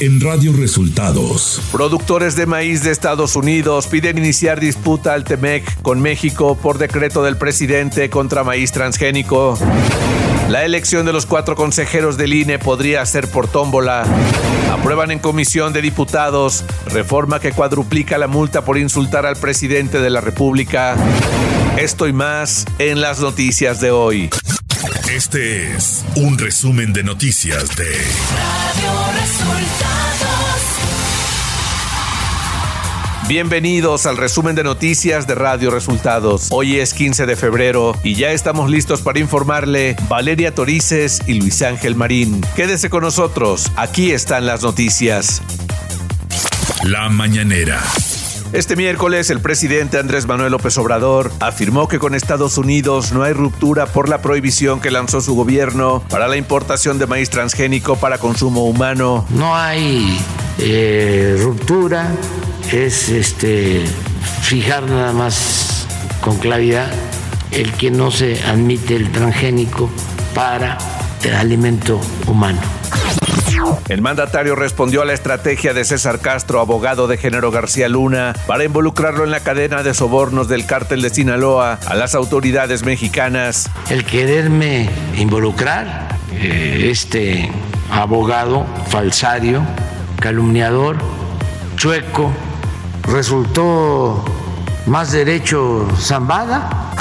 en Radio Resultados. Productores de maíz de Estados Unidos piden iniciar disputa al TEMEC con México por decreto del presidente contra maíz transgénico. La elección de los cuatro consejeros del INE podría ser por tómbola. Aprueban en comisión de diputados reforma que cuadruplica la multa por insultar al presidente de la República. Esto y más en las noticias de hoy. Este es un resumen de noticias de Radio Resultados. Bienvenidos al resumen de noticias de Radio Resultados. Hoy es 15 de febrero y ya estamos listos para informarle Valeria Torices y Luis Ángel Marín. Quédese con nosotros, aquí están las noticias. La mañanera. Este miércoles, el presidente Andrés Manuel López Obrador afirmó que con Estados Unidos no hay ruptura por la prohibición que lanzó su gobierno para la importación de maíz transgénico para consumo humano. No hay eh, ruptura, es este fijar nada más con claridad el que no se admite el transgénico para el alimento humano. El mandatario respondió a la estrategia de César Castro, abogado de Género García Luna, para involucrarlo en la cadena de sobornos del cártel de Sinaloa a las autoridades mexicanas. El quererme involucrar, eh, este abogado falsario, calumniador, chueco, resultó más derecho zambada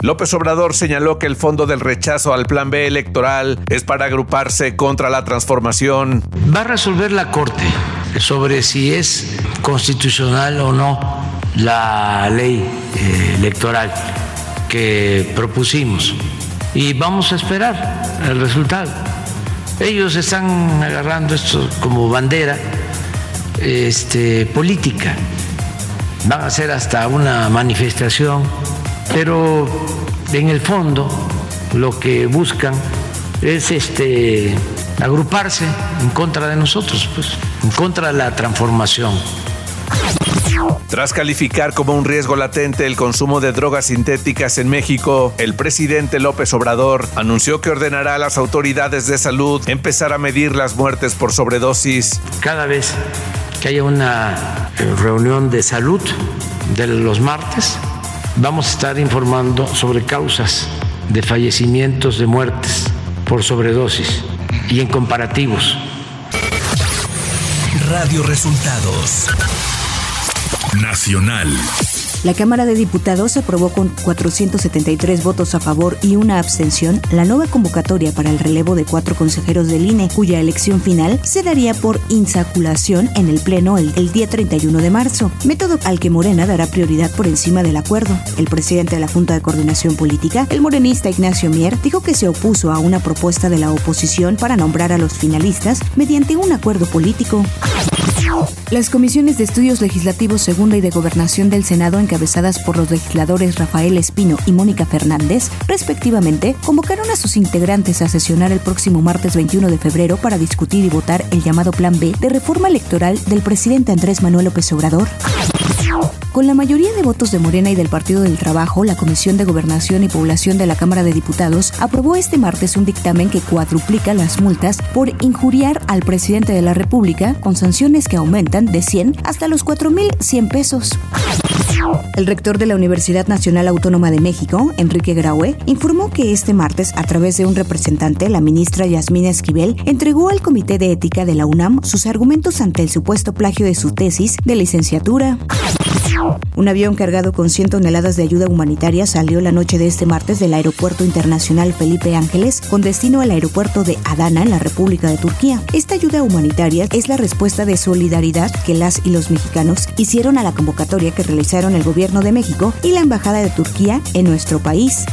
López Obrador señaló que el fondo del rechazo al plan B electoral es para agruparse contra la transformación. Va a resolver la Corte sobre si es constitucional o no la ley eh, electoral que propusimos y vamos a esperar el resultado. Ellos están agarrando esto como bandera este, política. Van a hacer hasta una manifestación pero en el fondo lo que buscan es este agruparse en contra de nosotros, pues, en contra de la transformación. Tras calificar como un riesgo latente el consumo de drogas sintéticas en México, el presidente López Obrador anunció que ordenará a las autoridades de salud empezar a medir las muertes por sobredosis. Cada vez que haya una eh, reunión de salud de los martes, vamos a estar informando sobre causas de fallecimientos, de muertes por sobredosis y en comparativos. Radio Resultados Nacional. La Cámara de Diputados aprobó con 473 votos a favor y una abstención la nueva convocatoria para el relevo de cuatro consejeros del INE, cuya elección final se daría por insaculación en el Pleno el, el día 31 de marzo, método al que Morena dará prioridad por encima del acuerdo. El presidente de la Junta de Coordinación Política, el morenista Ignacio Mier, dijo que se opuso a una propuesta de la oposición para nombrar a los finalistas mediante un acuerdo político. Las comisiones de estudios legislativos segunda y de gobernación del Senado, encabezadas por los legisladores Rafael Espino y Mónica Fernández, respectivamente, convocaron a sus integrantes a sesionar el próximo martes 21 de febrero para discutir y votar el llamado Plan B de reforma electoral del presidente Andrés Manuel López Obrador. Con la mayoría de votos de Morena y del Partido del Trabajo, la Comisión de Gobernación y Población de la Cámara de Diputados aprobó este martes un dictamen que cuadruplica las multas por injuriar al presidente de la República con sanciones que aumentan de 100 hasta los 4.100 pesos. El rector de la Universidad Nacional Autónoma de México, Enrique Graue, informó que este martes, a través de un representante, la ministra Yasmina Esquivel entregó al Comité de Ética de la UNAM sus argumentos ante el supuesto plagio de su tesis de licenciatura. Un avión cargado con 100 toneladas de ayuda humanitaria salió la noche de este martes del Aeropuerto Internacional Felipe Ángeles con destino al aeropuerto de Adana en la República de Turquía. Esta ayuda humanitaria es la respuesta de solidaridad que las y los mexicanos hicieron a la convocatoria que realizaron el Gobierno de México y la Embajada de Turquía en nuestro país.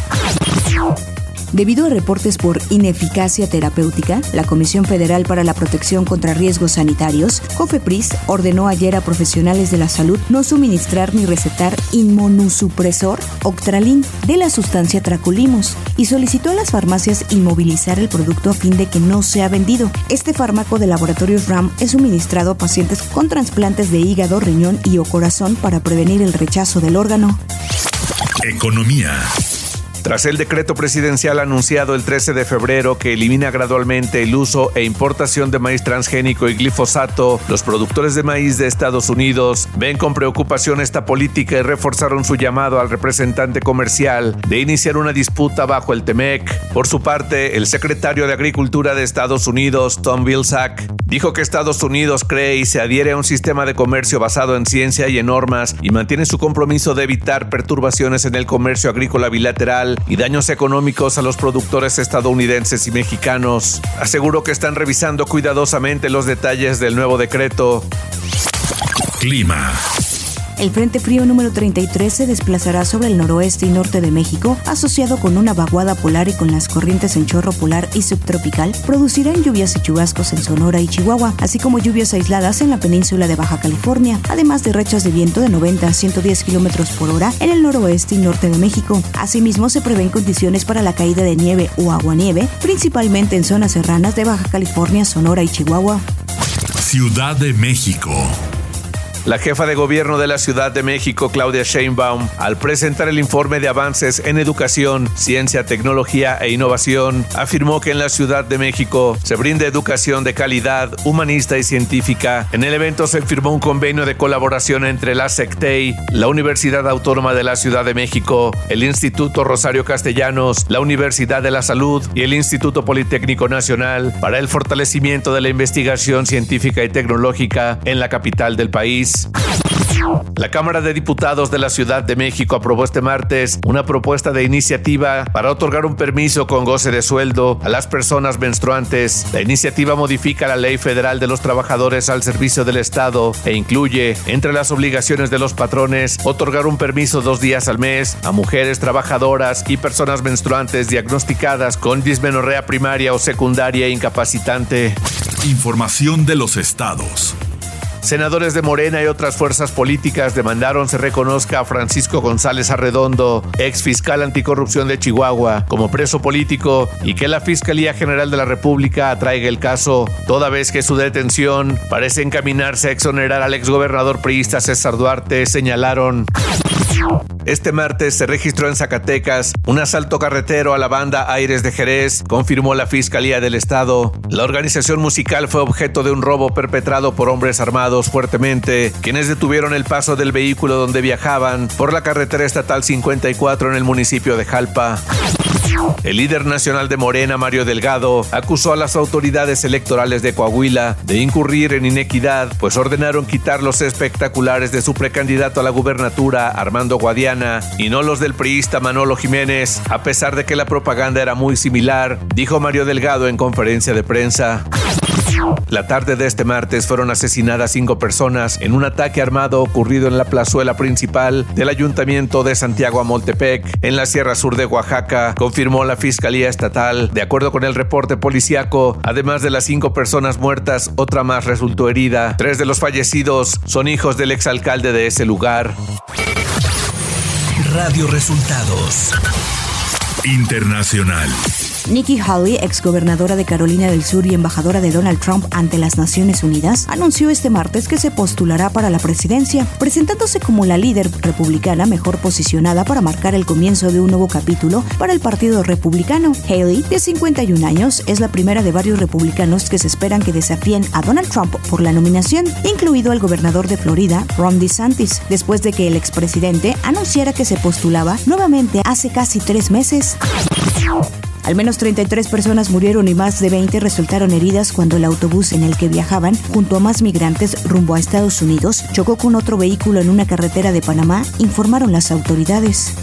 Debido a reportes por ineficacia terapéutica, la Comisión Federal para la Protección contra Riesgos Sanitarios, COFEPRIS, ordenó ayer a profesionales de la salud no suministrar ni recetar inmunosupresor Octralin de la sustancia Tracolimos y solicitó a las farmacias inmovilizar el producto a fin de que no sea vendido. Este fármaco de laboratorios RAM es suministrado a pacientes con trasplantes de hígado, riñón y o corazón para prevenir el rechazo del órgano. Economía. Tras el decreto presidencial anunciado el 13 de febrero que elimina gradualmente el uso e importación de maíz transgénico y glifosato, los productores de maíz de Estados Unidos ven con preocupación esta política y reforzaron su llamado al representante comercial de iniciar una disputa bajo el TEMEC. Por su parte, el secretario de Agricultura de Estados Unidos, Tom Vilsack, dijo que Estados Unidos cree y se adhiere a un sistema de comercio basado en ciencia y en normas y mantiene su compromiso de evitar perturbaciones en el comercio agrícola bilateral y daños económicos a los productores estadounidenses y mexicanos. Aseguró que están revisando cuidadosamente los detalles del nuevo decreto. Clima. El Frente Frío número 33 se desplazará sobre el noroeste y norte de México, asociado con una vaguada polar y con las corrientes en chorro polar y subtropical, producirán lluvias y chubascos en Sonora y Chihuahua, así como lluvias aisladas en la península de Baja California, además de rachas de viento de 90 a 110 kilómetros por hora en el noroeste y norte de México. Asimismo, se prevén condiciones para la caída de nieve o aguanieve, principalmente en zonas serranas de Baja California, Sonora y Chihuahua. Ciudad de México. La jefa de gobierno de la Ciudad de México, Claudia Sheinbaum, al presentar el informe de avances en educación, ciencia, tecnología e innovación, afirmó que en la Ciudad de México se brinda educación de calidad, humanista y científica. En el evento se firmó un convenio de colaboración entre la SECTEI, la Universidad Autónoma de la Ciudad de México, el Instituto Rosario Castellanos, la Universidad de la Salud y el Instituto Politécnico Nacional para el fortalecimiento de la investigación científica y tecnológica en la capital del país. La Cámara de Diputados de la Ciudad de México aprobó este martes una propuesta de iniciativa para otorgar un permiso con goce de sueldo a las personas menstruantes. La iniciativa modifica la Ley Federal de los Trabajadores al Servicio del Estado e incluye, entre las obligaciones de los patrones, otorgar un permiso dos días al mes a mujeres trabajadoras y personas menstruantes diagnosticadas con dismenorrea primaria o secundaria incapacitante. Información de los estados. Senadores de Morena y otras fuerzas políticas demandaron se reconozca a Francisco González Arredondo, ex fiscal anticorrupción de Chihuahua, como preso político y que la Fiscalía General de la República atraiga el caso, toda vez que su detención parece encaminarse a exonerar al exgobernador priista César Duarte, señalaron. Este martes se registró en Zacatecas un asalto carretero a la banda Aires de Jerez, confirmó la Fiscalía del Estado. La organización musical fue objeto de un robo perpetrado por hombres armados fuertemente, quienes detuvieron el paso del vehículo donde viajaban por la carretera estatal 54 en el municipio de Jalpa. El líder nacional de Morena, Mario Delgado, acusó a las autoridades electorales de Coahuila de incurrir en inequidad, pues ordenaron quitar los espectaculares de su precandidato a la gubernatura, Armando Guadiana, y no los del priista Manolo Jiménez, a pesar de que la propaganda era muy similar, dijo Mario Delgado en conferencia de prensa. La tarde de este martes fueron asesinadas cinco personas en un ataque armado ocurrido en la plazuela principal del Ayuntamiento de Santiago Amoltepec, en la Sierra Sur de Oaxaca, confirmó la Fiscalía Estatal. De acuerdo con el reporte policiaco, además de las cinco personas muertas, otra más resultó herida. Tres de los fallecidos son hijos del exalcalde de ese lugar. Radio Resultados Internacional. Nikki Haley, exgobernadora de Carolina del Sur y embajadora de Donald Trump ante las Naciones Unidas, anunció este martes que se postulará para la presidencia, presentándose como la líder republicana mejor posicionada para marcar el comienzo de un nuevo capítulo para el Partido Republicano. Haley, de 51 años, es la primera de varios republicanos que se esperan que desafíen a Donald Trump por la nominación, incluido el gobernador de Florida, Ron DeSantis, después de que el expresidente anunciara que se postulaba nuevamente hace casi tres meses. Al menos 33 personas murieron y más de 20 resultaron heridas cuando el autobús en el que viajaban, junto a más migrantes rumbo a Estados Unidos, chocó con otro vehículo en una carretera de Panamá, informaron las autoridades.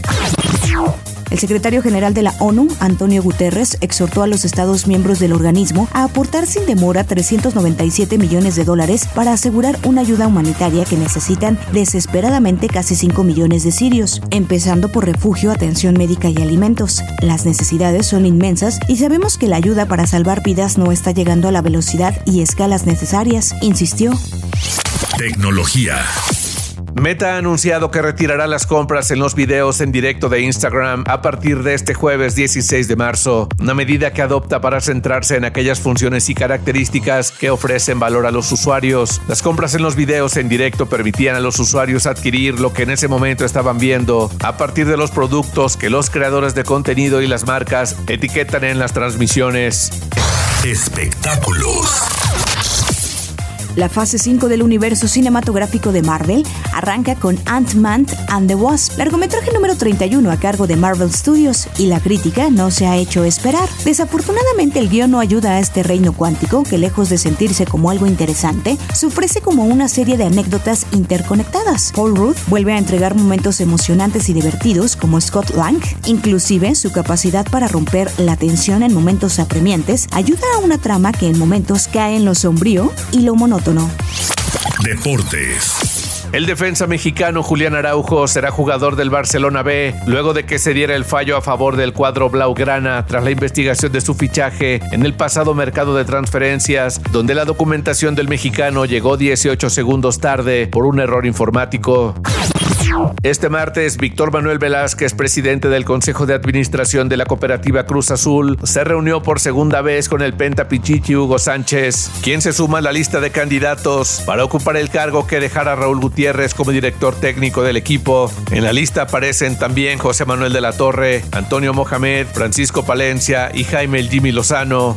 El secretario general de la ONU, Antonio Guterres, exhortó a los Estados miembros del organismo a aportar sin demora 397 millones de dólares para asegurar una ayuda humanitaria que necesitan desesperadamente casi 5 millones de sirios, empezando por refugio, atención médica y alimentos. Las necesidades son inmensas y sabemos que la ayuda para salvar vidas no está llegando a la velocidad y escalas necesarias, insistió. Tecnología. Meta ha anunciado que retirará las compras en los videos en directo de Instagram a partir de este jueves 16 de marzo, una medida que adopta para centrarse en aquellas funciones y características que ofrecen valor a los usuarios. Las compras en los videos en directo permitían a los usuarios adquirir lo que en ese momento estaban viendo a partir de los productos que los creadores de contenido y las marcas etiquetan en las transmisiones. Espectáculos. La fase 5 del universo cinematográfico de Marvel arranca con Ant-Man and the Wasp, largometraje número 31 a cargo de Marvel Studios, y la crítica no se ha hecho esperar. Desafortunadamente el guion no ayuda a este reino cuántico que lejos de sentirse como algo interesante, se ofrece como una serie de anécdotas interconectadas. Paul Ruth vuelve a entregar momentos emocionantes y divertidos como Scott Lang, inclusive su capacidad para romper la tensión en momentos apremiantes ayuda a una trama que en momentos cae en lo sombrío y lo monótono Deportes. El defensa mexicano Julián Araujo será jugador del Barcelona B luego de que se diera el fallo a favor del cuadro Blaugrana tras la investigación de su fichaje en el pasado mercado de transferencias, donde la documentación del mexicano llegó 18 segundos tarde por un error informático. Este martes, Víctor Manuel Velázquez, presidente del Consejo de Administración de la Cooperativa Cruz Azul, se reunió por segunda vez con el Penta Pichichi Hugo Sánchez, quien se suma a la lista de candidatos para ocupar el cargo que dejara Raúl Gutiérrez como director técnico del equipo. En la lista aparecen también José Manuel de la Torre, Antonio Mohamed, Francisco Palencia y Jaime El Jimmy Lozano.